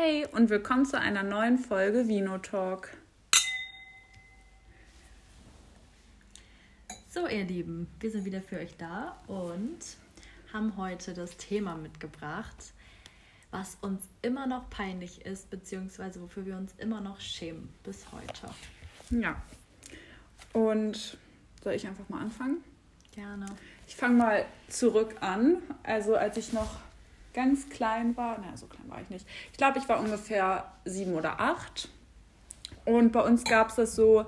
Hey und willkommen zu einer neuen Folge Vino Talk. So, ihr Lieben, wir sind wieder für euch da und haben heute das Thema mitgebracht, was uns immer noch peinlich ist, beziehungsweise wofür wir uns immer noch schämen bis heute. Ja. Und soll ich einfach mal anfangen? Gerne. Ich fange mal zurück an. Also als ich noch ganz klein war, naja, so klein war ich nicht. Ich glaube, ich war ungefähr sieben oder acht. Und bei uns gab es das so,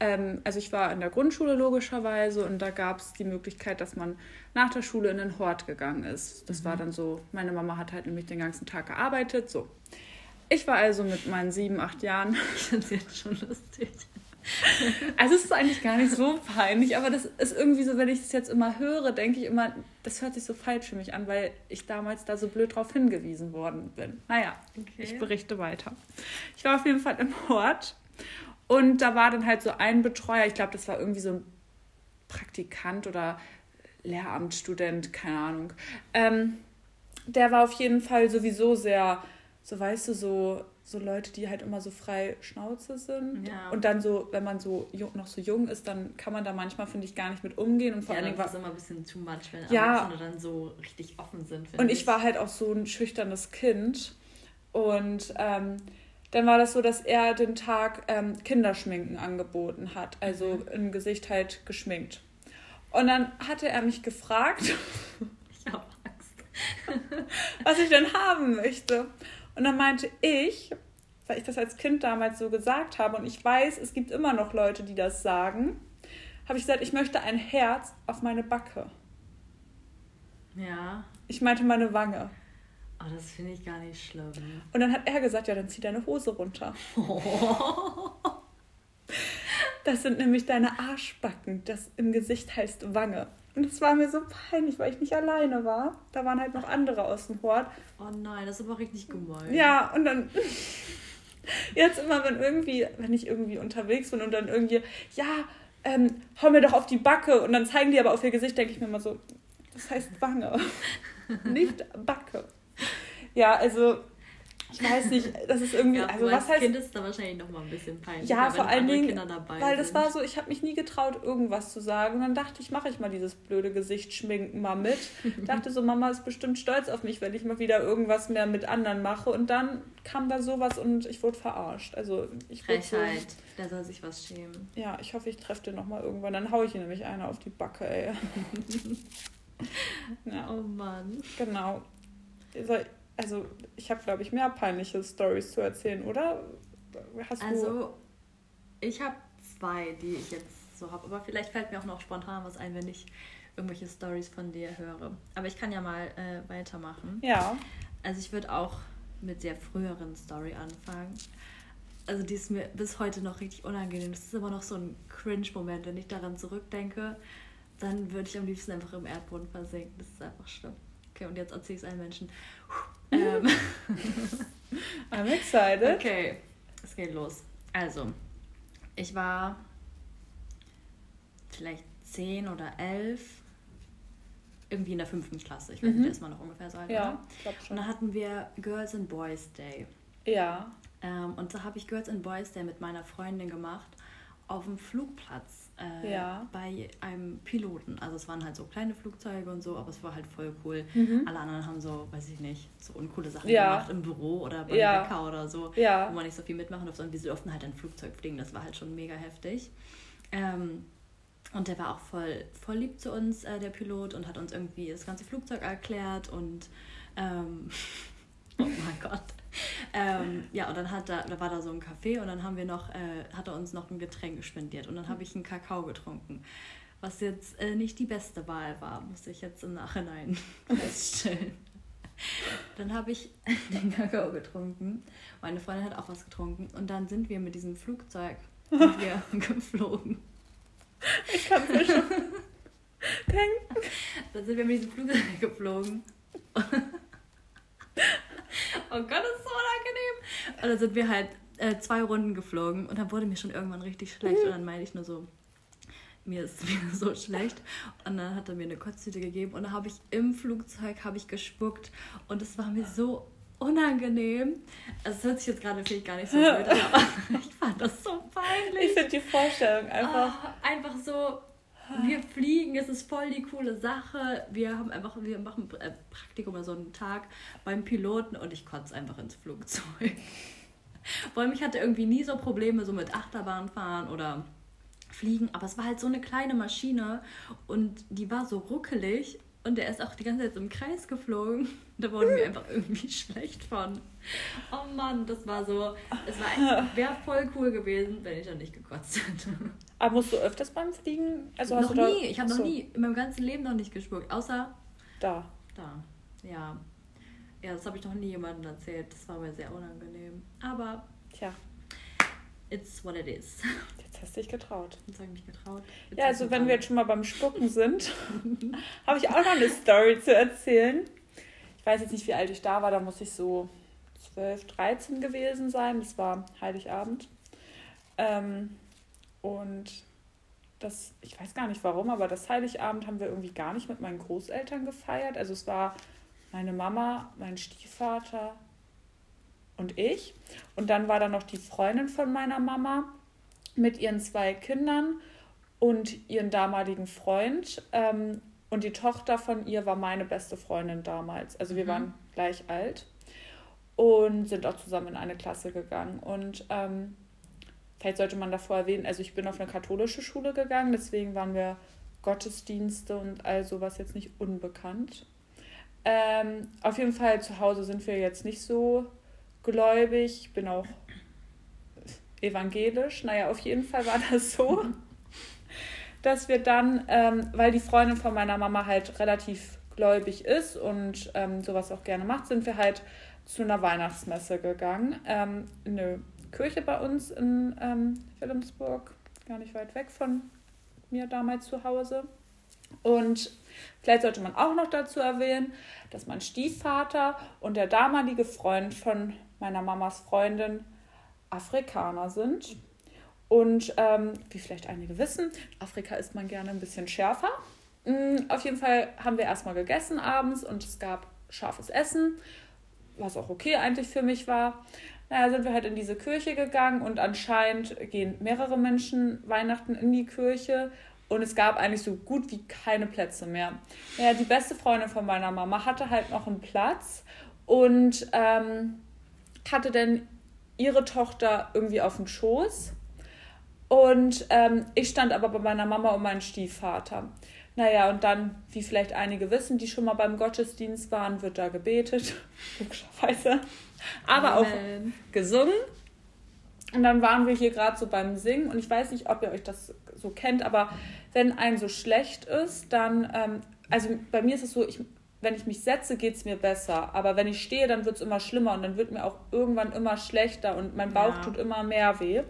ähm, also ich war in der Grundschule logischerweise und da gab es die Möglichkeit, dass man nach der Schule in den Hort gegangen ist. Das mhm. war dann so, meine Mama hat halt nämlich den ganzen Tag gearbeitet. So. Ich war also mit meinen sieben, acht Jahren. Ich finde es jetzt schon lustig. Also es ist eigentlich gar nicht so peinlich, aber das ist irgendwie so, wenn ich das jetzt immer höre, denke ich immer, das hört sich so falsch für mich an, weil ich damals da so blöd drauf hingewiesen worden bin. Naja, okay. ich berichte weiter. Ich war auf jeden Fall im Hort und da war dann halt so ein Betreuer, ich glaube, das war irgendwie so ein Praktikant oder Lehramtsstudent, keine Ahnung. Ähm, der war auf jeden Fall sowieso sehr, so weißt du, so so Leute, die halt immer so frei Schnauze sind. Ja. Und dann so, wenn man so jung, noch so jung ist, dann kann man da manchmal, finde ich, gar nicht mit umgehen. Und vor ja, allen Dingen war es immer ein bisschen too much, wenn ja. Erwachsene dann so richtig offen sind. Und ich, ich war halt auch so ein schüchternes Kind. Und ähm, dann war das so, dass er den Tag ähm, Kinderschminken angeboten hat. Also mhm. im Gesicht halt geschminkt. Und dann hatte er mich gefragt, ich hab Angst. was ich denn haben möchte. Und dann meinte ich, weil ich das als Kind damals so gesagt habe und ich weiß, es gibt immer noch Leute, die das sagen, habe ich gesagt, ich möchte ein Herz auf meine Backe. Ja. Ich meinte meine Wange. Oh, das finde ich gar nicht schlimm. Und dann hat er gesagt, ja, dann zieh deine Hose runter. Oh. Das sind nämlich deine Arschbacken. Das im Gesicht heißt Wange. Und es war mir so peinlich, weil ich nicht alleine war. Da waren halt noch andere aus dem Hort. Oh nein, das ist aber richtig gemein. Ja, und dann. Jetzt immer, wenn irgendwie, wenn ich irgendwie unterwegs bin und dann irgendwie, ja, ähm, hau mir doch auf die Backe und dann zeigen die aber auf ihr Gesicht, denke ich mir immer so, das heißt Wange, nicht Backe. Ja, also ich weiß nicht, das ist irgendwie. Ja, also was heißt. Kind ist da wahrscheinlich noch mal ein bisschen peinlich. Ja, vor allen Dingen. Weil das war so, ich habe mich nie getraut, irgendwas zu sagen. Und dann dachte ich, mache ich mal dieses blöde Gesicht schminken mal mit. dachte so, Mama ist bestimmt stolz auf mich, wenn ich mal wieder irgendwas mehr mit anderen mache. Und dann kam da sowas und ich wurde verarscht. Also ich Frechheit, so, der soll sich was schämen. Ja, ich hoffe, ich treffe den noch mal irgendwann. Dann haue ich ihn nämlich einer auf die Backe, ey. ja. Oh Mann. Genau. Also ich habe, glaube ich, mehr peinliche Stories zu erzählen, oder? Hast also, ich habe zwei, die ich jetzt so habe. Aber vielleicht fällt mir auch noch spontan was ein, wenn ich irgendwelche Stories von dir höre. Aber ich kann ja mal äh, weitermachen. Ja. Also ich würde auch mit der früheren Story anfangen. Also die ist mir bis heute noch richtig unangenehm. Das ist immer noch so ein Cringe-Moment, wenn ich daran zurückdenke. Dann würde ich am liebsten einfach im Erdboden versinken. Das ist einfach schlimm. Okay, und jetzt erzähle ich es allen Menschen. Ähm. I'm excited. Okay, es geht los. Also, ich war vielleicht zehn oder elf, irgendwie in der fünften Klasse. Ich weiß mhm. nicht, ist man noch ungefähr so alt, ja, oder? schon. Und da hatten wir Girls and Boys Day. Ja. Ähm, und da habe ich Girls and Boys Day mit meiner Freundin gemacht auf dem Flugplatz äh, ja. bei einem Piloten. Also es waren halt so kleine Flugzeuge und so, aber es war halt voll cool. Mhm. Alle anderen haben so, weiß ich nicht, so uncoole Sachen ja. gemacht im Büro oder beim ja. Bäcker oder so, ja. wo man nicht so viel mitmachen durfte. Und wir durften halt ein Flugzeug fliegen. Das war halt schon mega heftig. Ähm, und der war auch voll, voll lieb zu uns, äh, der Pilot, und hat uns irgendwie das ganze Flugzeug erklärt und ähm, oh mein Gott. Ähm, ja, und dann hat da, da war da so ein Café und dann haben wir noch, äh, hat er uns noch ein Getränk spendiert und dann habe ich einen Kakao getrunken. Was jetzt äh, nicht die beste Wahl war, muss ich jetzt im Nachhinein feststellen. Dann habe ich den Kakao getrunken. Meine Freundin hat auch was getrunken. Und dann sind wir mit diesem Flugzeug wir geflogen. Ich kann mir schon denken. Dann sind wir mit diesem Flugzeug geflogen. Oh Gott, das ist so unangenehm. Und dann sind wir halt äh, zwei Runden geflogen und dann wurde mir schon irgendwann richtig schlecht. Und dann meinte ich nur so, mir ist mir so schlecht. Und dann hat er mir eine Kotztüte gegeben und dann habe ich im Flugzeug habe ich gespuckt und es war mir so unangenehm. Also es hört sich jetzt gerade vielleicht gar nicht so blöd an, aber ich fand das so peinlich. Ich finde die Vorstellung einfach... Oh, einfach so, wir fliegen, es ist voll die coole Sache. Wir haben einfach, wir machen äh, Praktikum oder so einen Tag beim Piloten und ich kotze einfach ins Flugzeug. Vor allem, ich hatte irgendwie nie so Probleme so mit Achterbahnfahren oder Fliegen, aber es war halt so eine kleine Maschine und die war so ruckelig und der ist auch die ganze Zeit im Kreis geflogen. Da wurden wir einfach irgendwie schlecht von. Oh Mann, das war so. Es wäre voll cool gewesen, wenn ich da nicht gekotzt hätte. Aber musst du öfters beim Fliegen? Also noch nie. ich habe noch nie in meinem ganzen Leben noch nicht gespuckt. Außer. Da. Da. Ja. Ja, das habe ich noch nie jemandem erzählt. Das war mir sehr unangenehm. Aber. Tja. It's what it is. Jetzt hast du dich getraut. Jetzt habe ich mich getraut. Jetzt ja, also wenn wir jetzt schon mal beim Spucken sind, habe ich auch noch eine Story zu erzählen. Ich weiß jetzt nicht, wie alt ich da war. Da muss ich so 12, 13 gewesen sein. Das war Heiligabend. Ähm, und das, ich weiß gar nicht warum, aber das Heiligabend haben wir irgendwie gar nicht mit meinen Großeltern gefeiert. Also es war meine Mama, mein Stiefvater, und ich. Und dann war da noch die Freundin von meiner Mama mit ihren zwei Kindern und ihren damaligen Freund. Ähm, und die Tochter von ihr war meine beste Freundin damals. Also wir mhm. waren gleich alt und sind auch zusammen in eine Klasse gegangen. Und ähm, vielleicht sollte man davor erwähnen, also ich bin auf eine katholische Schule gegangen, deswegen waren wir Gottesdienste und all sowas jetzt nicht unbekannt. Ähm, auf jeden Fall zu Hause sind wir jetzt nicht so gläubig, ich bin auch evangelisch. Naja, auf jeden Fall war das so, dass wir dann, ähm, weil die Freundin von meiner Mama halt relativ gläubig ist und ähm, sowas auch gerne macht, sind wir halt zu einer Weihnachtsmesse gegangen. Ähm, in eine Kirche bei uns in ähm, Wilhelmsburg, gar nicht weit weg von mir damals zu Hause. Und vielleicht sollte man auch noch dazu erwähnen, dass mein Stiefvater und der damalige Freund von meiner Mamas Freundin Afrikaner sind. Und ähm, wie vielleicht einige wissen, Afrika isst man gerne ein bisschen schärfer. Mhm, auf jeden Fall haben wir erstmal gegessen abends und es gab scharfes Essen, was auch okay eigentlich für mich war. Naja, sind wir halt in diese Kirche gegangen und anscheinend gehen mehrere Menschen Weihnachten in die Kirche und es gab eigentlich so gut wie keine Plätze mehr. Naja, die beste Freundin von meiner Mama hatte halt noch einen Platz und ähm, hatte dann ihre Tochter irgendwie auf dem Schoß. Und ähm, ich stand aber bei meiner Mama und meinem Stiefvater. Naja, und dann, wie vielleicht einige wissen, die schon mal beim Gottesdienst waren, wird da gebetet, logischerweise, aber Amen. auch gesungen. Und dann waren wir hier gerade so beim Singen und ich weiß nicht, ob ihr euch das so kennt, aber wenn ein so schlecht ist, dann, ähm, also bei mir ist es so, ich wenn ich mich setze, geht es mir besser. Aber wenn ich stehe, dann wird es immer schlimmer und dann wird mir auch irgendwann immer schlechter und mein Bauch ja. tut immer mehr weh.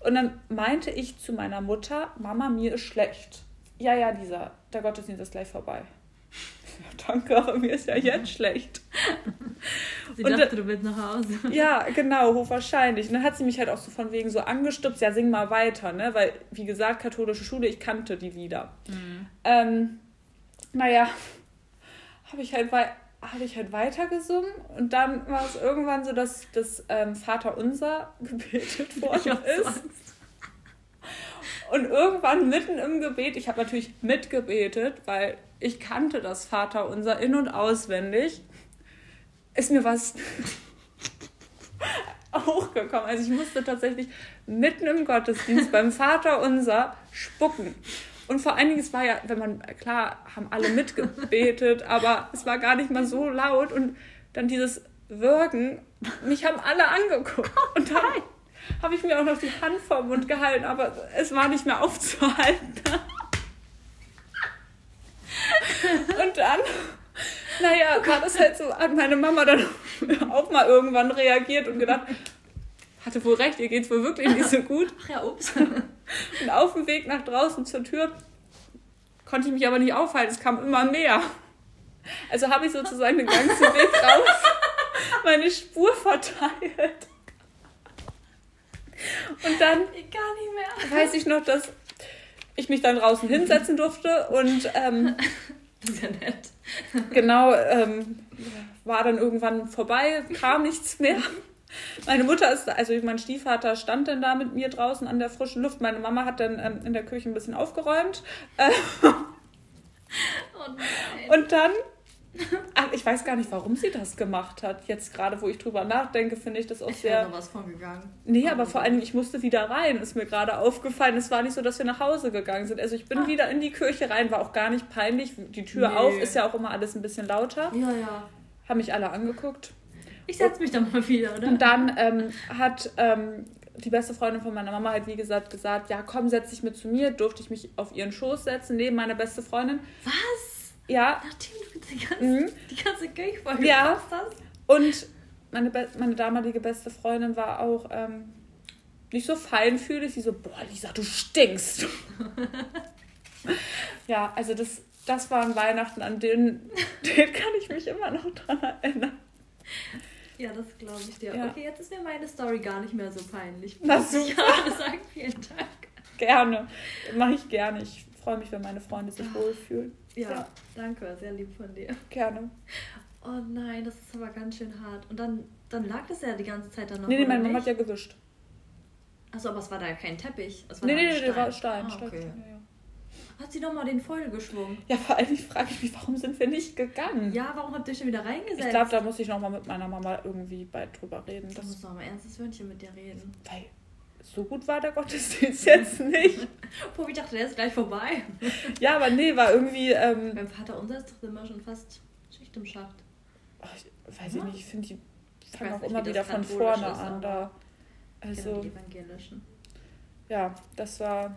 Und dann meinte ich zu meiner Mutter, Mama, mir ist schlecht. Ja, ja, dieser, der Gottesdienst ist gleich vorbei. Ja, danke, aber mir ist ja jetzt schlecht. Sie und, dachte, du willst nach Hause. Ja, genau, hochwahrscheinlich. Und dann hat sie mich halt auch so von wegen so angestupst, ja, sing mal weiter, ne? Weil, wie gesagt, katholische Schule, ich kannte die Lieder. Mhm. Ähm, naja, habe ich halt habe ich halt weitergesungen und dann war es irgendwann so, dass das ähm, Vaterunser gebetet worden ist. Und irgendwann mitten im Gebet, ich habe natürlich mitgebetet, weil ich kannte das Vaterunser in- und auswendig, ist mir was hochgekommen. Also ich musste tatsächlich mitten im Gottesdienst beim Vaterunser spucken. Und vor allen Dingen, es war ja, wenn man, klar, haben alle mitgebetet, aber es war gar nicht mal so laut und dann dieses Wirken, mich haben alle angeguckt. Und dann habe ich mir auch noch die Hand vor den Mund gehalten, aber es war nicht mehr aufzuhalten. Und dann, naja, war das halt so, hat meine Mama dann auch mal irgendwann reagiert und gedacht, hatte wohl recht, ihr geht's wohl wirklich nicht so gut. Ach ja, ups. Und auf dem Weg nach draußen zur Tür konnte ich mich aber nicht aufhalten, es kam immer mehr. Also habe ich sozusagen den ganzen Weg raus meine Spur verteilt. Und dann ich weiß ich noch, dass ich mich dann draußen hinsetzen durfte und ähm, Sehr nett. Genau, ähm, war dann irgendwann vorbei, kam nichts mehr. Meine Mutter ist, also mein Stiefvater stand dann da mit mir draußen an der frischen Luft. Meine Mama hat dann ähm, in der Küche ein bisschen aufgeräumt. Äh, oh und dann Ach, ich weiß gar nicht, warum sie das gemacht hat. Jetzt gerade, wo ich drüber nachdenke, finde ich das auch ich sehr. Ich was von gegangen. Nee, aber vor allem, ich musste wieder rein, ist mir gerade aufgefallen. Es war nicht so, dass wir nach Hause gegangen sind. Also ich bin ah. wieder in die Kirche rein, war auch gar nicht peinlich. Die Tür nee. auf ist ja auch immer alles ein bisschen lauter. Ja, ja. Haben mich alle angeguckt. Ich setze mich dann mal wieder, oder? Und dann ähm, hat ähm, die beste Freundin von meiner Mama halt, wie gesagt, gesagt, ja komm, setz dich mit zu mir. Durfte ich mich auf ihren Schoß setzen, neben meine beste Freundin. Was? Ja. Nachdem du die ganze, mhm. die ganze Kirche voll ja. hast. Und meine, meine damalige beste Freundin war auch ähm, nicht so feinfühlig. Sie so, boah, Lisa, du stinkst. ja, also das, das waren Weihnachten, an denen, denen kann ich mich immer noch dran erinnern. Ja, das glaube ich dir. Ja. Okay, jetzt ist mir meine Story gar nicht mehr so peinlich. Na super. Ja, sagen, vielen Dank. Gerne. Mache ich gerne. Ich freue mich, wenn meine Freunde sich wohlfühlen. Ja, ja, danke, sehr lieb von dir. Gerne. Oh nein, das ist aber ganz schön hart. Und dann, dann lag das ja die ganze Zeit dann noch. Nee, nee, meine Mama hat ja gewischt. Achso, aber es war da kein Teppich. Es war nee, nee, nee, war Stein. Ah, okay. Stein. Ja. Hat sie doch mal den Foil geschwungen? Ja, vor allem frage ich mich, warum sind wir nicht gegangen? Ja, warum habt ihr schon wieder reingesetzt? Ich glaube, da muss ich nochmal mit meiner Mama irgendwie bei drüber reden. Da muss noch mal ernstes Wörtchen mit dir reden. Weil so gut war der Gottesdienst jetzt nicht. Puh, ich dachte, der ist gleich vorbei. ja, aber nee, war irgendwie. Ähm, Beim Vater unser ist doch immer schon fast Schicht im Schacht. Ach, ich weiß ja. ich nicht, ich finde, die fangen auch nicht, immer wieder von vorne ist, an. Da. Also, die evangelischen. Ja, das war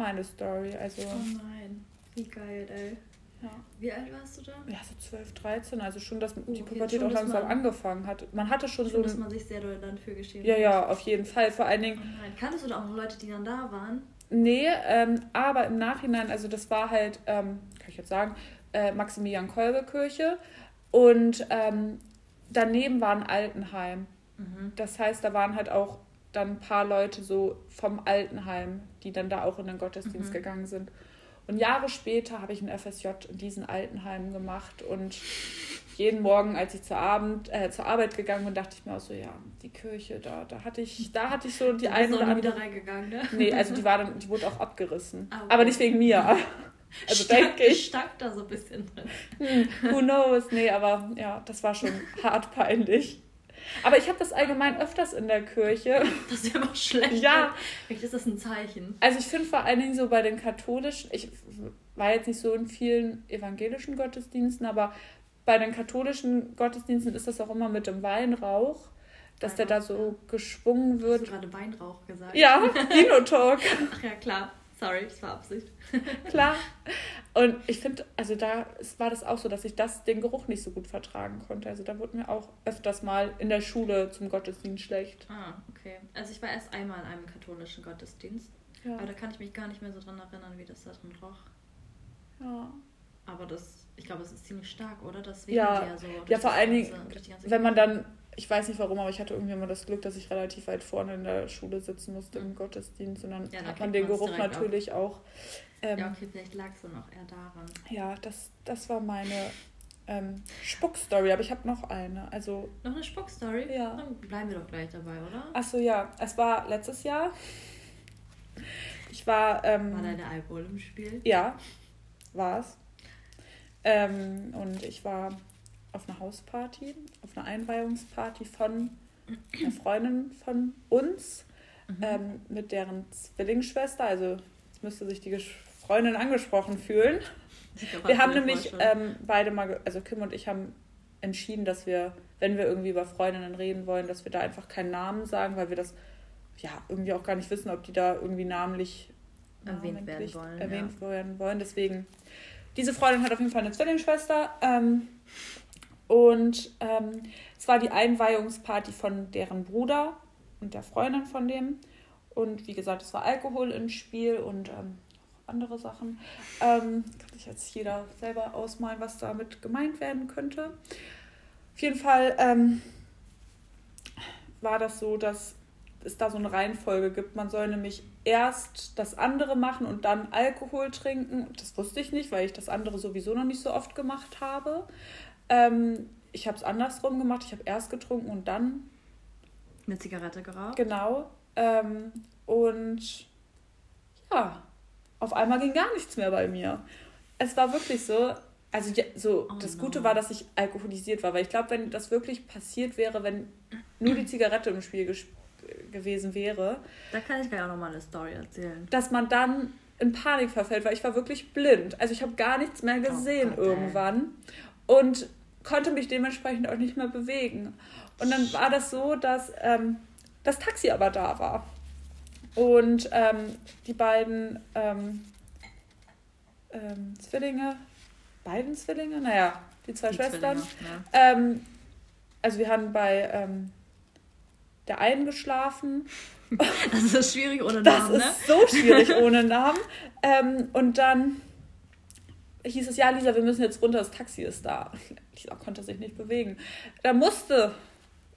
meine Story. Also, oh nein, wie geil, ey. Ja. Wie alt warst du da? Ja, so 12, 13. Also schon, dass oh, die Pubertät auch langsam angefangen hat. Man hatte schon, schon so. dass man sich sehr doll dann für geschämt Ja, ja, auf jeden Fall. Vor allen Dingen. Oh nein. Kanntest du da auch noch Leute, die dann da waren? Nee, ähm, aber im Nachhinein, also das war halt, ähm, kann ich jetzt sagen, äh, Maximilian-Kolbe-Kirche. Und ähm, daneben war ein Altenheim. Mhm. Das heißt, da waren halt auch dann ein paar Leute so vom Altenheim, die dann da auch in den Gottesdienst mhm. gegangen sind. Und Jahre später habe ich ein FSJ in diesen Altenheimen gemacht und jeden Morgen, als ich zur, Abend, äh, zur Arbeit gegangen bin, dachte ich mir auch so, ja, die Kirche, da, da hatte ich, da hatte ich so die eine oder andere. wieder reingegangen, ne? Nee, also die war dann, die wurde auch abgerissen. Ah, okay. Aber nicht wegen mir. Also denke ich. Stank da so ein bisschen drin. Hm, who knows? Nee, aber ja, das war schon hart peinlich. Aber ich habe das allgemein öfters in der Kirche. Das ist ja immer schlecht. Ja. Vielleicht ist das ein Zeichen. Also ich finde vor allen Dingen so bei den katholischen, ich war jetzt nicht so in vielen evangelischen Gottesdiensten, aber bei den katholischen Gottesdiensten ist das auch immer mit dem Weinrauch, dass Weinrauch, der da so geschwungen wird. Hast du gerade Weinrauch gesagt? Ja, Dino-Talk. Ach ja, klar. Sorry, das war Absicht. Klar. Und ich finde, also da war das auch so, dass ich das, den Geruch nicht so gut vertragen konnte. Also da wurde mir auch öfters mal in der Schule zum Gottesdienst schlecht. Ah, okay. Also ich war erst einmal in einem katholischen Gottesdienst. Ja. Aber da kann ich mich gar nicht mehr so dran erinnern, wie das da drin roch. Ja. Aber das, ich glaube, es ist ziemlich stark, oder? Das ja, ja so. Ja, vor allen Dingen, wenn man dann ich weiß nicht warum, aber ich hatte irgendwie immer das Glück, dass ich relativ weit vorne in der Schule sitzen musste im Gottesdienst. Und dann ja, hat man den Geruch natürlich auf. auch. Ähm, ja, okay, vielleicht lag es dann auch eher daran. Ja, das, das war meine ähm, Spuckstory, aber ich habe noch eine. Also, noch eine Spuckstory? Ja. Dann bleiben wir doch gleich dabei, oder? Achso, ja. Es war letztes Jahr. Ich war. Ähm, war deine Alkohol im Spiel? Ja, war es. Ähm, und ich war auf einer Hausparty, auf einer Einweihungsparty von einer Freundin von uns, mhm. ähm, mit deren Zwillingsschwester. Also jetzt müsste sich die Freundin angesprochen fühlen. Wir haben nämlich ähm, beide mal, also Kim und ich haben entschieden, dass wir, wenn wir irgendwie über Freundinnen reden wollen, dass wir da einfach keinen Namen sagen, weil wir das ja irgendwie auch gar nicht wissen, ob die da irgendwie namentlich erwähnt werden wollen. Erwähnt ja. werden wollen. Deswegen, diese Freundin hat auf jeden Fall eine Zwillingsschwester. Ähm, und ähm, es war die Einweihungsparty von deren Bruder und der Freundin von dem. Und wie gesagt, es war Alkohol im Spiel und ähm, andere Sachen. Ähm, kann sich jetzt jeder selber ausmalen, was damit gemeint werden könnte. Auf jeden Fall ähm, war das so, dass es da so eine Reihenfolge gibt. Man soll nämlich erst das andere machen und dann Alkohol trinken. Das wusste ich nicht, weil ich das andere sowieso noch nicht so oft gemacht habe. Ähm, ich habe es andersrum gemacht. Ich habe erst getrunken und dann eine Zigarette geraucht. Genau. Ähm, und ja, auf einmal ging gar nichts mehr bei mir. Es war wirklich so, also ja, so oh das no. Gute war, dass ich alkoholisiert war, weil ich glaube, wenn das wirklich passiert wäre, wenn nur die Zigarette im Spiel gewesen wäre. Da kann ich gleich auch nochmal eine Story erzählen. Dass man dann in Panik verfällt, weil ich war wirklich blind. Also ich habe gar nichts mehr oh gesehen oh Gott, irgendwann und konnte mich dementsprechend auch nicht mehr bewegen. Und dann war das so, dass ähm, das Taxi aber da war. Und ähm, die beiden ähm, ähm Zwillinge, beiden Zwillinge, naja, die zwei die Schwestern. Ja. Ähm, also wir haben bei ähm, der einen geschlafen. Das ist schwierig ohne Namen. Das ist ne? so schwierig ohne Namen. Ähm, und dann hieß es, ja, Lisa, wir müssen jetzt runter, das Taxi ist da. Lisa konnte sich nicht bewegen. Da musste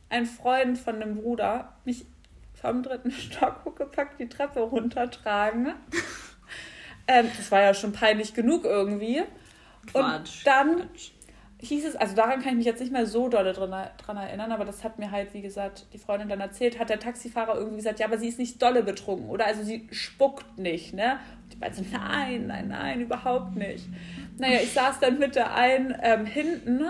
ein Freund von dem Bruder mich vom dritten Stock hochgepackt die Treppe runtertragen. ähm, das war ja schon peinlich genug irgendwie. Quatsch, und dann Quatsch. Hieß es, also daran kann ich mich jetzt nicht mehr so doll dran, dran erinnern, aber das hat mir halt, wie gesagt, die Freundin dann erzählt, hat der Taxifahrer irgendwie gesagt, ja, aber sie ist nicht dolle betrunken, oder? Also sie spuckt nicht, ne? Und die beiden so, nein, nein, nein, überhaupt nicht. Naja, ich saß dann mit der einen ähm, hinten,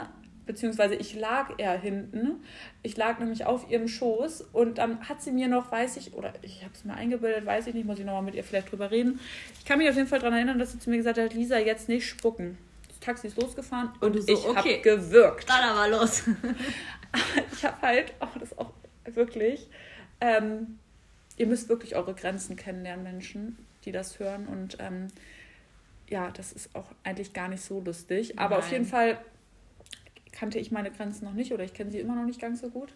beziehungsweise ich lag eher hinten. Ich lag nämlich auf ihrem Schoß und dann hat sie mir noch, weiß ich, oder ich habe es mir eingebildet, weiß ich nicht, muss ich nochmal mit ihr vielleicht drüber reden. Ich kann mich auf jeden Fall daran erinnern, dass sie zu mir gesagt hat, Lisa, jetzt nicht spucken. Taxi ist losgefahren und, und so, ich okay. habe gewirkt. Dann aber los. ich habe halt, oh, das auch wirklich, ähm, ihr müsst wirklich eure Grenzen kennenlernen, Menschen, die das hören. Und ähm, ja, das ist auch eigentlich gar nicht so lustig. Aber Nein. auf jeden Fall kannte ich meine Grenzen noch nicht oder ich kenne sie immer noch nicht ganz so gut.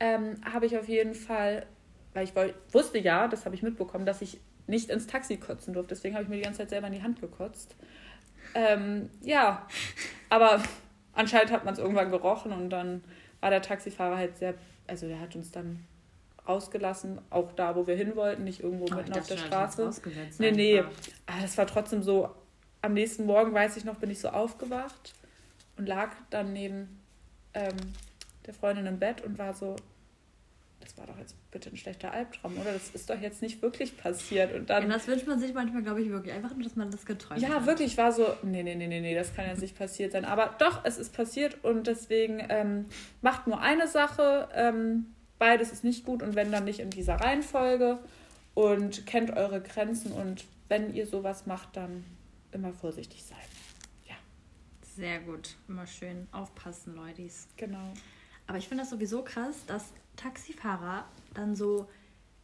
Ähm, habe ich auf jeden Fall, weil ich wusste ja, das habe ich mitbekommen, dass ich nicht ins Taxi kotzen durfte. Deswegen habe ich mir die ganze Zeit selber in die Hand gekotzt. Ähm, ja, aber anscheinend hat man es irgendwann gerochen und dann war der Taxifahrer halt sehr, also der hat uns dann rausgelassen, auch da, wo wir hin wollten, nicht irgendwo oh, mitten auf der Straße. Nee, nee. Aber ah, das war trotzdem so, am nächsten Morgen, weiß ich noch, bin ich so aufgewacht und lag dann neben ähm, der Freundin im Bett und war so, das war doch jetzt bitte ein schlechter Albtraum, oder? Das ist doch jetzt nicht wirklich passiert. Und dann. Ja, das wünscht man sich manchmal, glaube ich, wirklich. Einfach nur, dass man das geträumt ja, hat. Ja, wirklich, war so, nee, nee, nee, nee, nee, das kann jetzt nicht passiert sein. Aber doch, es ist passiert und deswegen ähm, macht nur eine Sache. Ähm, beides ist nicht gut und wenn dann nicht in dieser Reihenfolge und kennt eure Grenzen und wenn ihr sowas macht, dann immer vorsichtig sein. Ja. Sehr gut. Immer schön aufpassen, Leute. Genau. Aber ich finde das sowieso krass, dass Taxifahrer dann so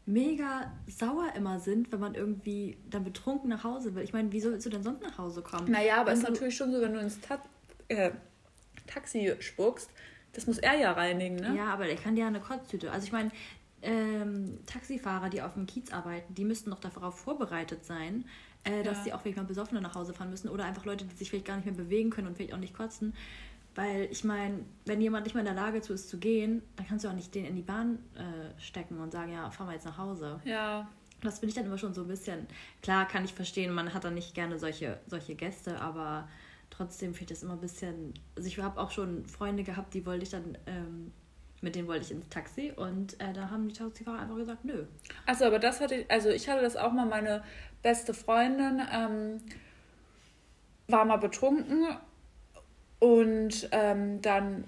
mega sauer immer sind, wenn man irgendwie dann betrunken nach Hause will. Ich meine, wie sollst du denn sonst nach Hause kommen? Naja, aber es ist natürlich schon so, wenn du ins Ta äh, Taxi spuckst, das muss er ja reinigen, ne? Ja, aber der kann ja eine Kotztüte. Also ich meine, ähm, Taxifahrer, die auf dem Kiez arbeiten, die müssten doch darauf vorbereitet sein, äh, dass ja. sie auch vielleicht mal besoffener nach Hause fahren müssen oder einfach Leute, die sich vielleicht gar nicht mehr bewegen können und vielleicht auch nicht kotzen. Weil ich meine, wenn jemand nicht mehr in der Lage zu ist zu gehen, dann kannst du auch nicht den in die Bahn äh, stecken und sagen, ja, fahren wir jetzt nach Hause. Ja. Das finde ich dann immer schon so ein bisschen, klar kann ich verstehen, man hat dann nicht gerne solche, solche Gäste, aber trotzdem finde ich das immer ein bisschen, also ich habe auch schon Freunde gehabt, die wollte ich dann, ähm, mit denen wollte ich ins Taxi und äh, da haben die Taxifahrer einfach gesagt, nö. Achso, aber das hatte ich, also ich hatte das auch mal, meine beste Freundin ähm, war mal betrunken und ähm, dann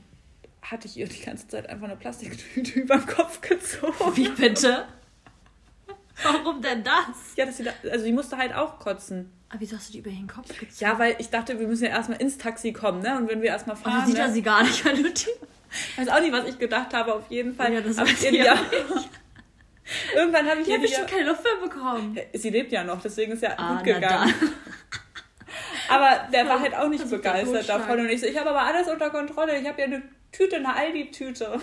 hatte ich ihr die ganze Zeit einfach eine Plastiktüte über den Kopf gezogen. Wie bitte? Warum denn das? Ja, dass sie da, also sie musste halt auch kotzen. Aber wieso hast du die über den Kopf gezogen? Ja, weil ich dachte, wir müssen ja erstmal ins Taxi kommen, ne? Und wenn wir erstmal fahren. Also sieht er ne? sie gar nicht, weil du die. Ich weiß auch nicht, was ich gedacht habe, auf jeden Fall. Ja, das weiß ich ja. Irgendwann habe ich die ja bestimmt keine Luft mehr bekommen. Sie lebt ja noch, deswegen ist ja ah, gut gegangen. Aber der war halt auch nicht begeistert davon. Und ich so, ich habe aber alles unter Kontrolle. Ich habe ja eine Tüte, eine Aldi-Tüte.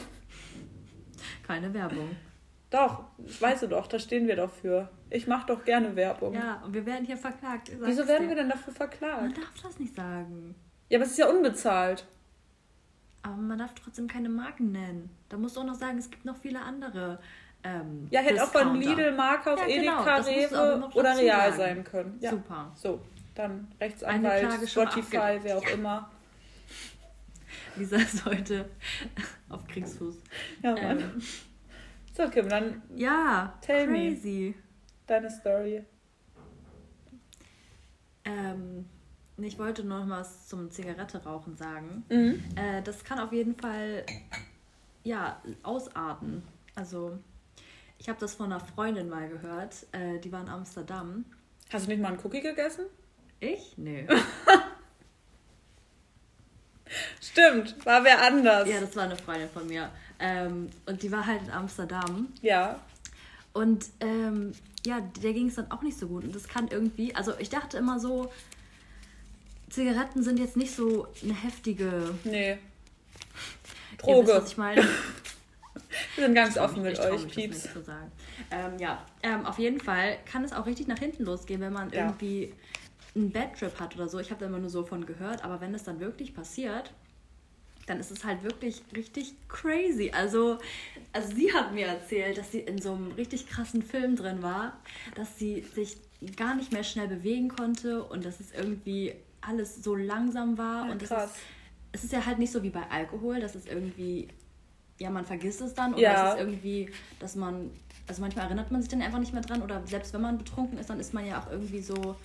Keine Werbung. Doch, weißt du doch, da stehen wir doch für. Ich mache doch gerne Werbung. Ja, und wir werden hier verklagt. Wieso werden dir. wir denn dafür verklagt? Man darf das nicht sagen. Ja, aber es ist ja unbezahlt. Aber man darf trotzdem keine Marken nennen. Da musst du auch noch sagen, es gibt noch viele andere ähm, ja, hätte auch von Lidl, Marke auf ja, Edeka, genau, Rewe oder Real sagen. sein können. Ja. Super. So, dann Rechtsanwalt, Spotify, wer auch immer. Lisa ist heute auf Kriegsfuß. Ja, Mann. Ähm, so, Kim, dann. Ja, tell crazy. Me deine Story. Ähm, ich wollte noch was zum Zigarette rauchen sagen. Mhm. Äh, das kann auf jeden Fall ja ausarten. Also ich habe das von einer Freundin mal gehört. Äh, die war in Amsterdam. Hast du nicht mal einen Cookie gegessen? Ich? Nö. Stimmt, war wer anders. Ja, das war eine Freundin von mir. Ähm, und die war halt in Amsterdam. Ja. Und ähm, ja, der ging es dann auch nicht so gut. Und das kann irgendwie, also ich dachte immer so, Zigaretten sind jetzt nicht so eine heftige. Nee. Droge. Wisst, was ich meine. Wir sind ganz offen mit euch, Pieps. Ähm, ja, ähm, auf jeden Fall kann es auch richtig nach hinten losgehen, wenn man ja. irgendwie einen Bad Trip hat oder so. Ich habe da immer nur so von gehört, aber wenn es dann wirklich passiert, dann ist es halt wirklich richtig crazy. Also, also sie hat mir erzählt, dass sie in so einem richtig krassen Film drin war, dass sie sich gar nicht mehr schnell bewegen konnte und dass es irgendwie alles so langsam war. Ja, und krass. Ist, es ist ja halt nicht so wie bei Alkohol, dass es irgendwie, ja, man vergisst es dann oder ja. es ist irgendwie, dass man, also manchmal erinnert man sich dann einfach nicht mehr dran oder selbst wenn man betrunken ist, dann ist man ja auch irgendwie so,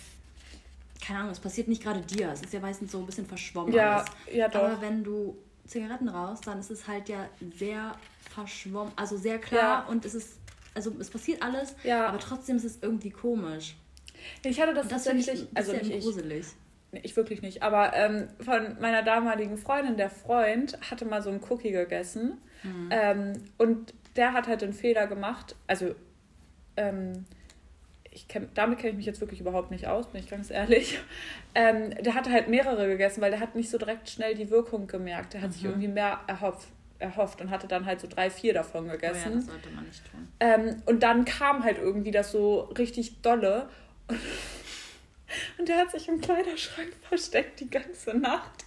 keine Ahnung, es passiert nicht gerade dir, es ist ja meistens so ein bisschen verschwommen ja, alles. Ja, doch. Aber wenn du Zigaretten rauchst, dann ist es halt ja sehr verschwommen, also sehr klar ja. und es ist, also es passiert alles, ja. aber trotzdem ist es irgendwie komisch. Ich hatte das, das tatsächlich, also nicht ich, gruselig. Nee, ich wirklich nicht. Aber ähm, von meiner damaligen Freundin, der Freund, hatte mal so einen Cookie gegessen. Mhm. Ähm, und der hat halt den Fehler gemacht. Also, ähm, ich kenn, damit kenne ich mich jetzt wirklich überhaupt nicht aus, bin ich ganz ehrlich. Ähm, der hatte halt mehrere gegessen, weil der hat nicht so direkt schnell die Wirkung gemerkt. Der hat mhm. sich irgendwie mehr erhofft, erhofft und hatte dann halt so drei, vier davon gegessen. Oh ja, das sollte man nicht tun. Ähm, und dann kam halt irgendwie das so richtig dolle. Und der hat sich im Kleiderschrank versteckt die ganze Nacht,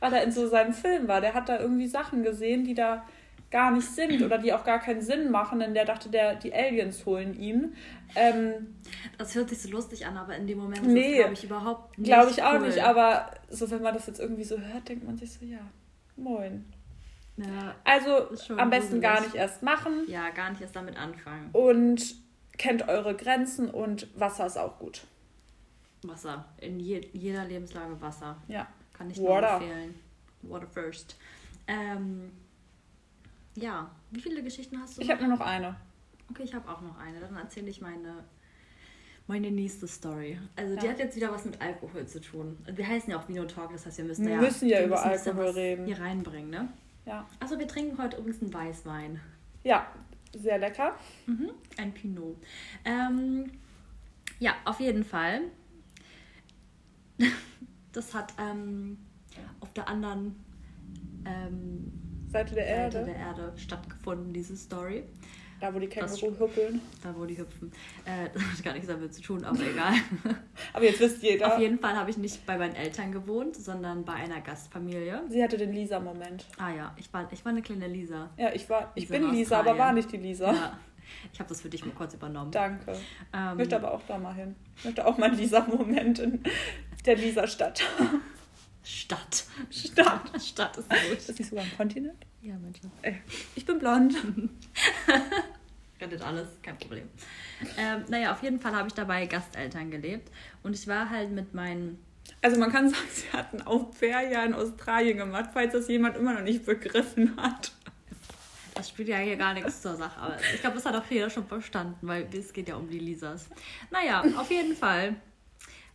weil er in so seinem Film war. Der hat da irgendwie Sachen gesehen, die da gar nicht sind oder die auch gar keinen Sinn machen, denn der dachte, der, die Aliens holen ihn. Ähm, das hört sich so lustig an, aber in dem Moment nee, glaube ich überhaupt nicht. Glaube ich auch cool. nicht, aber so wenn man das jetzt irgendwie so hört, denkt man sich so, ja, moin. Ja, also am besten gar nicht erst machen. Ja, gar nicht erst damit anfangen. Und kennt eure Grenzen und Wasser ist auch gut. Wasser. In je, jeder Lebenslage Wasser. Ja. Kann ich nur empfehlen. Water first. Ähm, ja, wie viele Geschichten hast du? Ich habe nur noch eine. Okay, ich habe auch noch eine. Dann erzähle ich meine, meine nächste Story. Also ja. die hat jetzt wieder was mit Alkohol zu tun. Wir heißen ja auch Vino Talk, das heißt, wir müssen, wir ja, müssen ja über Alkohol reden. Hier reinbringen, ne? Ja. Also wir trinken heute übrigens einen Weißwein. Ja, sehr lecker. Mhm, ein Pinot. Ähm, ja, auf jeden Fall das hat ähm, auf der anderen ähm, Seite, der, Seite Erde. der Erde stattgefunden, diese Story. Da, wo die Känguru hüppeln. Da, wo die hüpfen. Äh, das hat gar nichts damit zu tun, aber egal. aber jetzt wisst jeder. Auf jeden Fall habe ich nicht bei meinen Eltern gewohnt, sondern bei einer Gastfamilie. Sie hatte den Lisa-Moment. Ah ja, ich war, ich war eine kleine Lisa. Ja, ich, war, ich bin Lisa, aber war nicht die Lisa. Ja. Ich habe das für dich mal kurz übernommen. Danke. Ähm, ich möchte aber auch da mal hin. Ich möchte auch mal Lisa-Moment in der Lisa-Stadt. Stadt. Stadt. Stadt ist gut. Ist nicht sogar ein Kontinent? Ja, Mensch. Ich bin blond. Rettet alles, kein Problem. Ähm, naja, auf jeden Fall habe ich dabei Gasteltern gelebt. Und ich war halt mit meinen. Also man kann sagen, sie hatten auch Fair in Australien gemacht, falls das jemand immer noch nicht begriffen hat. Das spielt ja hier gar nichts zur Sache. Aber ich glaube, das hat auch jeder schon verstanden, weil es geht ja um die Lisas. Naja, auf jeden Fall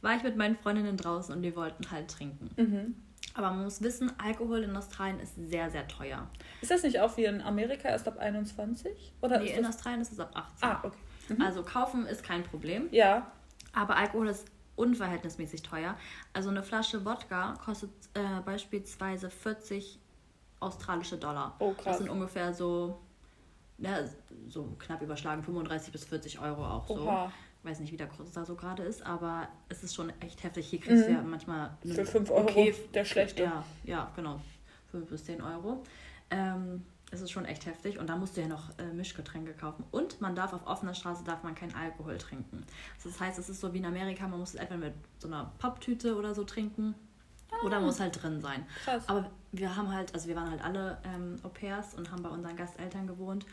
war ich mit meinen Freundinnen draußen und wir wollten halt trinken. Mhm. Aber man muss wissen, Alkohol in Australien ist sehr, sehr teuer. Ist das nicht auch wie in Amerika erst ab 21? Oder nee, in Australien ist es ab 18. Ah, okay. Mhm. Also kaufen ist kein Problem. Ja. Aber Alkohol ist unverhältnismäßig teuer. Also eine Flasche Wodka kostet äh, beispielsweise 40 australische Dollar. Oh, krass. Das sind ungefähr so, ja, so knapp überschlagen 35 bis 40 Euro auch so. Oha. Ich weiß nicht, wie der Kurs da so gerade ist, aber es ist schon echt heftig. Hier kriegst mhm. du ja manchmal für 5 Euro okay, der schlechte. Ja, ja, genau. 5 bis 10 Euro. Ähm, es ist schon echt heftig. Und da musst du ja noch äh, Mischgetränke kaufen. Und man darf auf offener Straße darf man keinen Alkohol trinken. Das heißt, es ist so wie in Amerika, man muss es etwa mit so einer Papptüte oder so trinken. Ah. Oder muss halt drin sein. Krass. Aber wir haben halt, also wir waren halt alle ähm, Au pairs und haben bei unseren Gasteltern gewohnt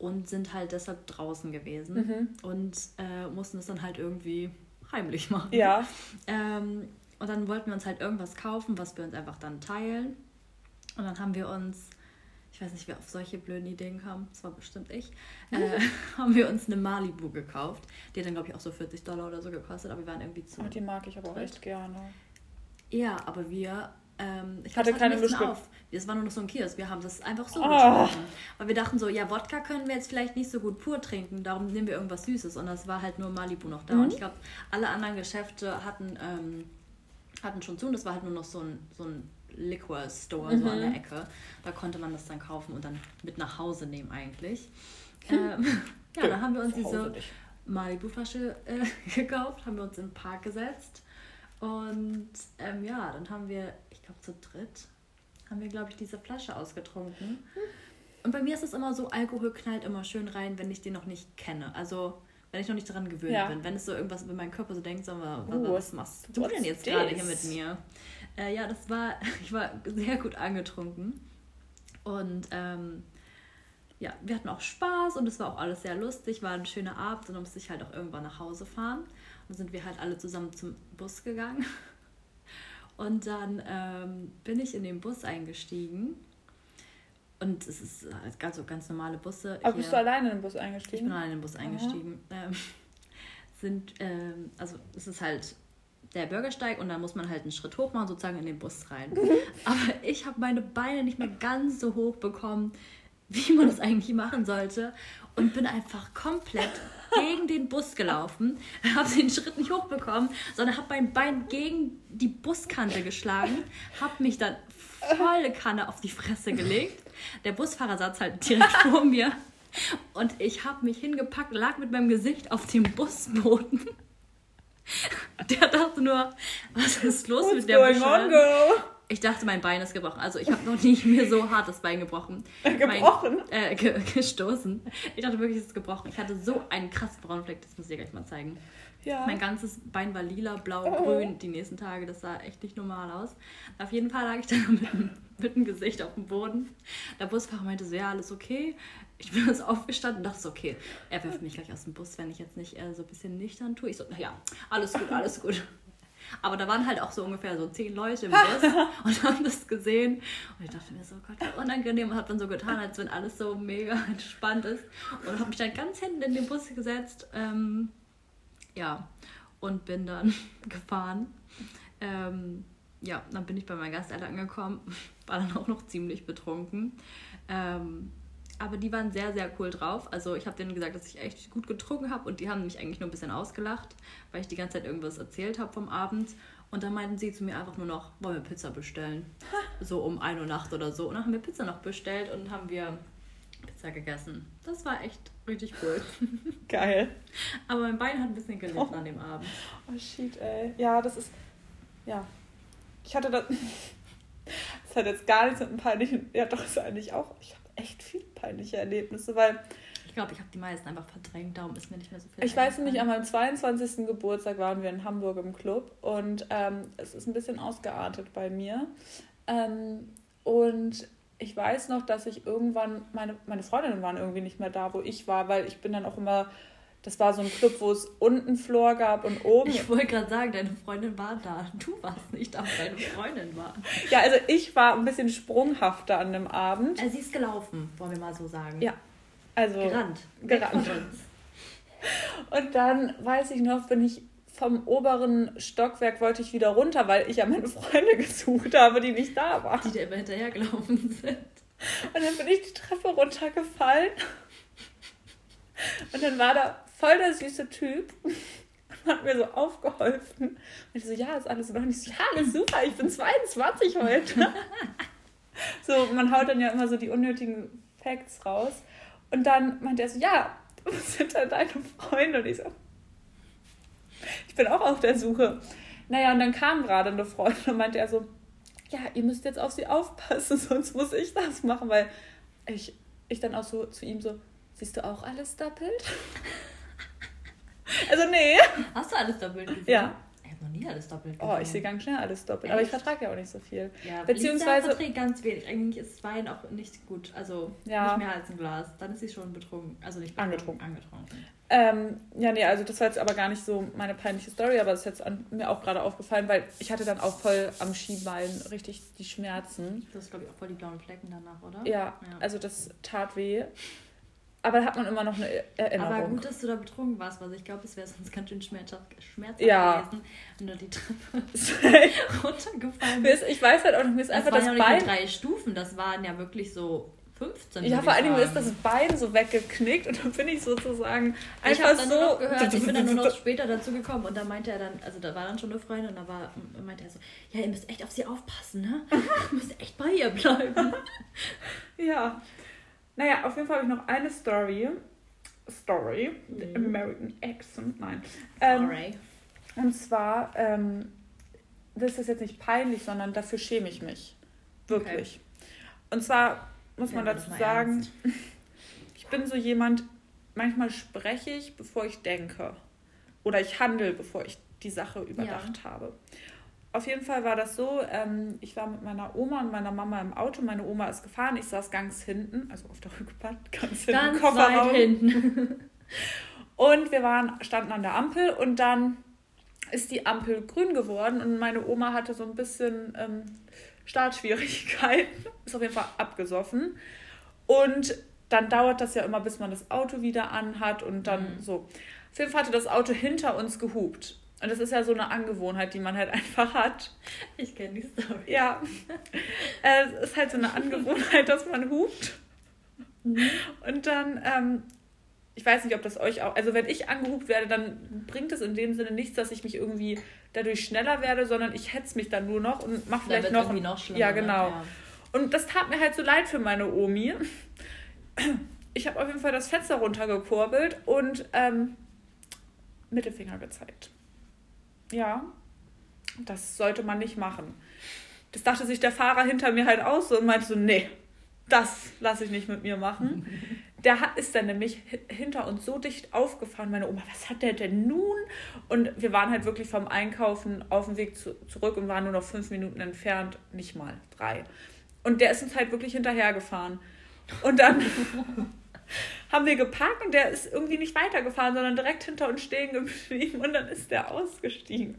und sind halt deshalb draußen gewesen mhm. und äh, mussten es dann halt irgendwie heimlich machen. Ja. Ähm, und dann wollten wir uns halt irgendwas kaufen, was wir uns einfach dann teilen. Und dann haben wir uns ich weiß nicht, wer auf solche blöden Ideen kam, das war bestimmt ich, äh, haben wir uns eine Malibu gekauft. Die hat dann, glaube ich, auch so 40 Dollar oder so gekostet, aber wir waren irgendwie zu. Oh, die mag ich aber auch echt gerne. Ja, aber wir. Ähm, ich hatte keine Lust auf. Das war nur noch so ein Kiosk. Wir haben das einfach so oh. getrunken. Weil wir dachten so, ja, Wodka können wir jetzt vielleicht nicht so gut pur trinken, darum nehmen wir irgendwas Süßes. Und das war halt nur Malibu noch da. Mhm. Und ich glaube, alle anderen Geschäfte hatten, ähm, hatten schon zu und das war halt nur noch so ein, so ein Liquor Store mhm. so an der Ecke. Da konnte man das dann kaufen und dann mit nach Hause nehmen eigentlich. Hm. Ähm, ja, dann haben wir uns diese Malibu-Flasche äh, gekauft, haben wir uns in den Park gesetzt und ähm, ja, dann haben wir, ich glaube zu dritt, haben wir glaube ich diese Flasche ausgetrunken. Und bei mir ist es immer so, Alkohol knallt immer schön rein, wenn ich den noch nicht kenne. Also wenn ich noch nicht daran gewöhnt ja. bin. Wenn es so irgendwas in meinem Körper so denkt, so, was, uh, was machst du denn jetzt gerade hier mit mir? Äh, ja, das war, ich war sehr gut angetrunken. Und ähm, ja, wir hatten auch Spaß und es war auch alles sehr lustig, war ein schöner Abend und dann musste ich halt auch irgendwann nach Hause fahren. Sind wir halt alle zusammen zum Bus gegangen. Und dann ähm, bin ich in den Bus eingestiegen. Und es ist ganz, so ganz normale Busse. Aber bist du alleine in den Bus eingestiegen? Ich bin alleine in den Bus eingestiegen. Ähm, sind, ähm, also es ist halt der Bürgersteig und dann muss man halt einen Schritt hoch machen, sozusagen in den Bus rein. Aber ich habe meine Beine nicht mehr ganz so hoch bekommen, wie man das eigentlich machen sollte. Und bin einfach komplett gegen den Bus gelaufen, habe den Schritt nicht hochbekommen, sondern habe mein Bein gegen die Buskante geschlagen, habe mich dann volle Kanne auf die Fresse gelegt. Der Busfahrer saß halt direkt vor mir. Und ich habe mich hingepackt, lag mit meinem Gesicht auf dem Busboden. Der dachte nur, was ist los What's mit der Bescheuerung? Ich dachte, mein Bein ist gebrochen. Also ich habe noch nie mir so hart das Bein gebrochen. Gebrochen? Mein, äh, ge gestoßen. Ich dachte wirklich, es ist gebrochen. Ich hatte so einen krassen braunen Fleck, das muss ich dir gleich mal zeigen. Ja. Mein ganzes Bein war lila, blau, oh. grün die nächsten Tage. Das sah echt nicht normal aus. Auf jeden Fall lag ich dann mit, mit dem Gesicht auf dem Boden. Der Busfahrer meinte so, ja, alles okay ich bin jetzt aufgestanden und dachte so, okay, er wirft mich gleich aus dem Bus, wenn ich jetzt nicht äh, so ein bisschen nüchtern tue. Ich so, naja, alles gut, alles gut. Aber da waren halt auch so ungefähr so zehn Leute im Bus und haben das gesehen. Und ich dachte mir so, Gott, wie unangenehm. Und hat dann so getan, als wenn alles so mega entspannt ist. Und habe mich dann ganz hinten in den Bus gesetzt. Ähm, ja, und bin dann gefahren. Ähm, ja, dann bin ich bei meinen Gasteltern angekommen. War dann auch noch ziemlich betrunken. Ähm, aber die waren sehr, sehr cool drauf. Also ich habe denen gesagt, dass ich echt gut getrunken habe und die haben mich eigentlich nur ein bisschen ausgelacht, weil ich die ganze Zeit irgendwas erzählt habe vom Abend. Und dann meinten sie zu mir einfach nur noch, wollen wir Pizza bestellen? so um 1 Uhr Nacht oder so. Und dann haben wir Pizza noch bestellt und haben wir Pizza gegessen. Das war echt richtig cool. Geil. Aber mein Bein hat ein bisschen gelitten oh. an dem Abend. Oh shit, ey. Ja, das ist. Ja. Ich hatte das. Das hat jetzt gar nichts mit einem peinlichen. Ja, doch, ist eigentlich auch. Ich echt viele peinliche Erlebnisse, weil. Ich glaube, ich habe die meisten einfach verdrängt, darum ist mir nicht mehr so viel. Ich weiß nicht, an meinem 22. Geburtstag waren wir in Hamburg im Club und ähm, es ist ein bisschen ausgeartet bei mir. Ähm, und ich weiß noch, dass ich irgendwann, meine, meine Freundinnen waren irgendwie nicht mehr da, wo ich war, weil ich bin dann auch immer das war so ein Club, wo es unten Floor gab und oben. Ich wollte gerade sagen, deine Freundin war da. Du warst nicht, aber deine Freundin war. Ja, also ich war ein bisschen sprunghafter an dem Abend. Sie ist gelaufen, wollen wir mal so sagen. Ja. Also. Gerannt. Gerannt. Und dann weiß ich noch, bin ich vom oberen Stockwerk wollte ich wieder runter, weil ich ja meine Freunde gesucht habe, die nicht da waren. Die da immer hinterhergelaufen sind. Und dann bin ich die Treppe runtergefallen. Und dann war da voll der süße Typ und hat mir so aufgeholfen. Und ich so, ja, ist alles noch nicht so, ja, alles super, ich bin 22 heute. so, man haut dann ja immer so die unnötigen Facts raus. Und dann meinte er so, ja, was sind denn deine Freunde? Und ich so, ich bin auch auf der Suche. Naja, und dann kam gerade eine Freundin und meinte er so, ja, ihr müsst jetzt auf sie aufpassen, sonst muss ich das machen, weil ich, ich dann auch so zu ihm so, siehst du auch alles doppelt? Also nee. Hast du alles doppelt gesehen? Ja noch nie alles doppelt gesehen. Oh, ich sehe ganz schnell alles doppelt. Echt? Aber ich vertrage ja auch nicht so viel. Ja, Beziehungsweise. Ich verträge ganz wenig. Eigentlich ist Wein auch nicht gut. Also ja. nicht mehr als ein Glas. Dann ist sie schon betrunken. Also nicht betrunken, angetrunken. angetrunken. Ähm, ja, nee, also das war jetzt aber gar nicht so meine peinliche Story, aber das ist jetzt an, mir auch gerade aufgefallen, weil ich hatte dann auch voll am Skibein richtig die Schmerzen. Das ist, glaube ich, auch voll die blauen Flecken danach, oder? Ja, ja, also das tat weh. Aber da hat man immer noch eine Erinnerung. Aber gut, dass du da betrunken warst, weil ich glaube, es wäre sonst ganz schön schmerzhaft, schmerzhaft ja. gewesen, wenn du die Treppe runtergefallen bist. Ich weiß halt auch nicht, mir ist einfach das, das Bein... drei Stufen, das waren ja wirklich so 15. Ja, vor allem ist das Bein so weggeknickt und dann bin ich sozusagen einfach ich so... Gehört, ich bin dann nur noch später dazu gekommen und da meinte er dann, also da war dann schon eine Freundin und da war, meinte er so, ja, ihr müsst echt auf sie aufpassen, ne? ihr müsst echt bei ihr bleiben. ja, naja, auf jeden Fall habe ich noch eine Story. Story. Mhm. American Accent, nein. Ähm, und zwar, ähm, das ist jetzt nicht peinlich, sondern dafür schäme ich mich. Wirklich. Okay. Und zwar muss man ja, dazu sagen, ernst. ich bin so jemand, manchmal spreche ich, bevor ich denke. Oder ich handle, bevor ich die Sache überdacht ja. habe auf jeden Fall war das so, ähm, ich war mit meiner Oma und meiner Mama im Auto. Meine Oma ist gefahren, ich saß ganz hinten, also auf der Rückbank, ganz hinten ganz im Kofferraum. Weit hinten. und wir waren, standen an der Ampel und dann ist die Ampel grün geworden und meine Oma hatte so ein bisschen ähm, Startschwierigkeiten, ist auf jeden Fall abgesoffen. Und dann dauert das ja immer, bis man das Auto wieder anhat und dann mhm. so. Auf jeden Fall hatte das Auto hinter uns gehupt. Und das ist ja so eine Angewohnheit, die man halt einfach hat. Ich kenne die Story. Ja. es ist halt so eine Angewohnheit, dass man hupt. Mhm. Und dann, ähm, ich weiß nicht, ob das euch auch, also wenn ich angehupt werde, dann bringt es in dem Sinne nichts, dass ich mich irgendwie dadurch schneller werde, sondern ich hetze mich dann nur noch und mache vielleicht noch. Ein, noch schlimmer, ja, ne? genau. Ja. Und das tat mir halt so leid für meine Omi. Ich habe auf jeden Fall das Fenster runtergekurbelt und ähm, Mittelfinger gezeigt ja, das sollte man nicht machen. Das dachte sich der Fahrer hinter mir halt aus und meinte so, nee, das lasse ich nicht mit mir machen. Der ist dann nämlich hinter uns so dicht aufgefahren. Meine Oma, was hat der denn nun? Und wir waren halt wirklich vom Einkaufen auf dem Weg zu, zurück und waren nur noch fünf Minuten entfernt, nicht mal drei. Und der ist uns halt wirklich hinterhergefahren. Und dann haben wir geparkt und der ist irgendwie nicht weitergefahren, sondern direkt hinter uns stehen geblieben und dann ist der ausgestiegen.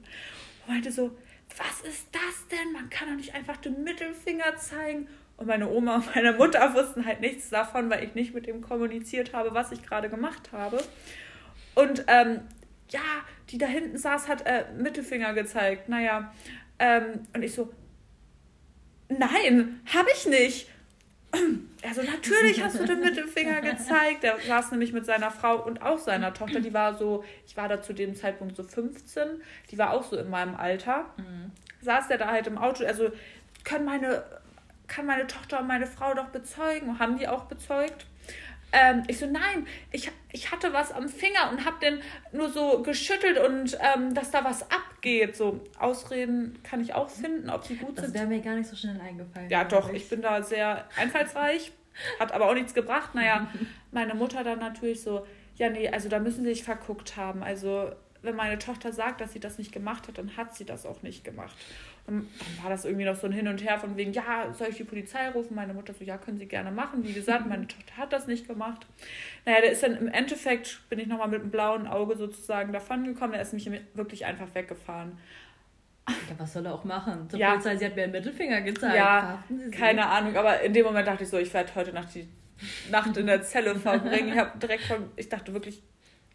Und meinte so, was ist das denn? Man kann doch nicht einfach den Mittelfinger zeigen. Und meine Oma und meine Mutter wussten halt nichts davon, weil ich nicht mit ihm kommuniziert habe, was ich gerade gemacht habe. Und ähm, ja, die da hinten saß, hat äh, Mittelfinger gezeigt. Naja, ähm, und ich so, nein, habe ich nicht. Also natürlich hast du den Mittelfinger gezeigt. Der saß nämlich mit seiner Frau und auch seiner Tochter. Die war so, ich war da zu dem Zeitpunkt so 15. Die war auch so in meinem Alter. Mhm. Saß der da halt im Auto. Also können meine, kann meine Tochter und meine Frau doch bezeugen. Haben die auch bezeugt? Ähm, ich so, nein, ich, ich hatte was am Finger und habe den nur so geschüttelt und ähm, dass da was abgeht. So, Ausreden kann ich auch finden, ob sie gut das sind. Das wäre mir gar nicht so schnell eingefallen. Ja, doch, ich. ich bin da sehr einfallsreich, hat aber auch nichts gebracht. Naja, meine Mutter dann natürlich so, ja, nee, also da müssen sie sich verguckt haben. Also, wenn meine Tochter sagt, dass sie das nicht gemacht hat, dann hat sie das auch nicht gemacht. Dann, war das irgendwie noch so ein Hin und Her von wegen, ja, soll ich die Polizei rufen? Meine Mutter so, ja, können Sie gerne machen. Wie gesagt, meine Tochter hat das nicht gemacht. Naja, der ist dann im Endeffekt, bin ich nochmal mit einem blauen Auge sozusagen davon gekommen. Der ist mich wirklich einfach weggefahren. Ja, was soll er auch machen? Zur ja. Polizei, sie hat mir einen Mittelfinger gezeigt. Ja, keine Ahnung, aber in dem Moment dachte ich so, ich werde heute Nacht die Nacht in der Zelle verbringen. Ich habe direkt von, ich dachte wirklich,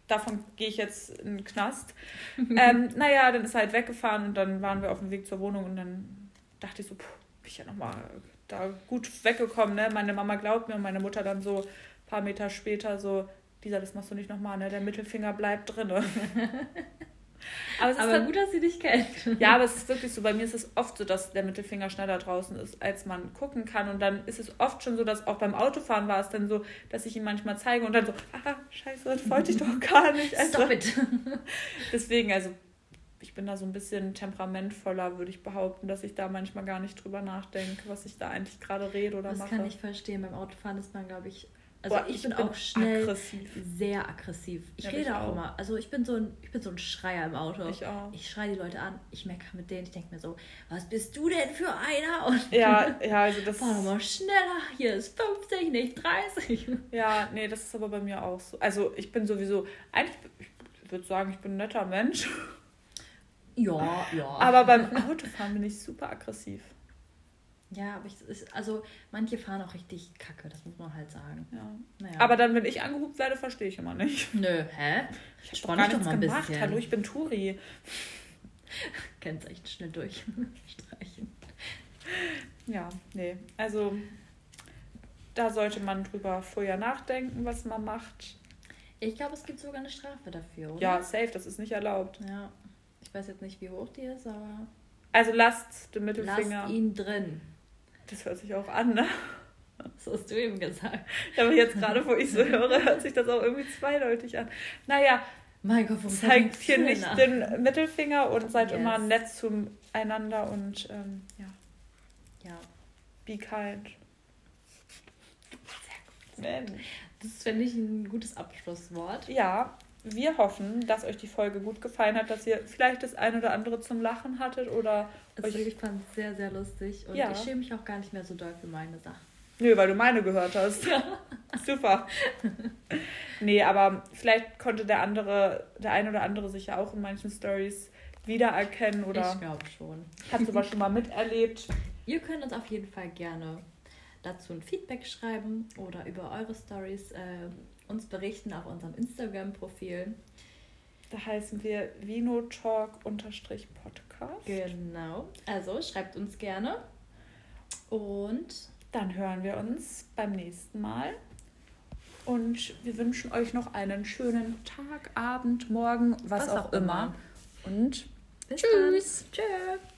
davon gehe ich jetzt in den Knast. ähm, naja, dann ist er halt weggefahren und dann waren wir auf dem Weg zur Wohnung und dann dachte ich so, puh, bin ich ja nochmal da gut weggekommen. Ne? Meine Mama glaubt mir und meine Mutter dann so ein paar Meter später so, Lisa, das machst du nicht nochmal, ne? der Mittelfinger bleibt drin. Aber, es ist aber dann, gut, dass sie dich kennt. Ja, aber es ist wirklich so. Bei mir ist es oft so, dass der Mittelfinger schneller draußen ist, als man gucken kann. Und dann ist es oft schon so, dass auch beim Autofahren war es dann so, dass ich ihn manchmal zeige und dann so, ah, scheiße, das wollte ich doch gar nicht. Also, Stop it. Deswegen, also ich bin da so ein bisschen temperamentvoller, würde ich behaupten, dass ich da manchmal gar nicht drüber nachdenke, was ich da eigentlich gerade rede oder das mache. Das kann ich verstehen. Beim Autofahren ist man, glaube ich, also Boah, ich, ich, bin, auch schnell aggressiv. sehr aggressiv. Ich ja, rede auch immer. Also ich bin so ein, ich bin so ein Schreier im Auto. Ich auch. Ich schreie die Leute an, ich meckere mit denen, ich denke mir so, was bist du denn für einer? Und ja, ja, also das. Fahr mal schneller, hier ist 50, nicht 30. Ja, nee, das ist aber bei mir auch so. Also ich bin sowieso, eigentlich, ich würde sagen, ich bin ein netter Mensch. Ja, ja. Aber beim Autofahren bin ich super aggressiv. Ja, aber ich, also manche fahren auch richtig kacke, das muss man halt sagen. Ja. Naja. Aber dann, wenn ich angehupt werde, verstehe ich immer nicht. Nö, hä? Ich habe doch gar nichts gemacht. Bisschen. Hallo, ich bin Turi. Kennzeichen schnell durch. Streichen. Ja, nee. Also da sollte man drüber vorher nachdenken, was man macht. Ich glaube, es gibt sogar eine Strafe dafür, oder? Ja, safe, das ist nicht erlaubt. Ja. Ich weiß jetzt nicht, wie hoch die ist, aber. Also lasst den Mittelfinger. Lasst ihn drin. Das hört sich auch an, ne? Das hast du eben gesagt. Aber jetzt gerade, wo ich so höre, hört sich das auch irgendwie zweideutig an. Naja, mein Gott, zeigt hier nicht nach? den Mittelfinger und seid yes. immer nett zueinander und ähm, ja. Ja. Be kind. Sehr gut. Das finde ich ein gutes Abschlusswort. Ja, wir hoffen, dass euch die Folge gut gefallen hat, dass ihr vielleicht das ein oder andere zum Lachen hattet oder also euch. Ich fand es sehr, sehr lustig und ja. ich schäme mich auch gar nicht mehr so doll für meine Sachen. Nö, weil du meine gehört hast. Ja. Super. nee, aber vielleicht konnte der andere, der ein oder andere sich ja auch in manchen Stories wiedererkennen oder. Ich glaube schon. Hat sowas schon mal miterlebt. Ihr könnt uns auf jeden Fall gerne dazu ein Feedback schreiben oder über eure Stories äh, uns berichten auf unserem Instagram-Profil. Da heißen wir vinotalk-podcast. Genau. Also schreibt uns gerne. Und dann hören wir uns beim nächsten Mal. Und wir wünschen euch noch einen schönen Tag, Abend, Morgen, was, was auch, auch, immer. immer. Und Bis tschüss. Tschüss.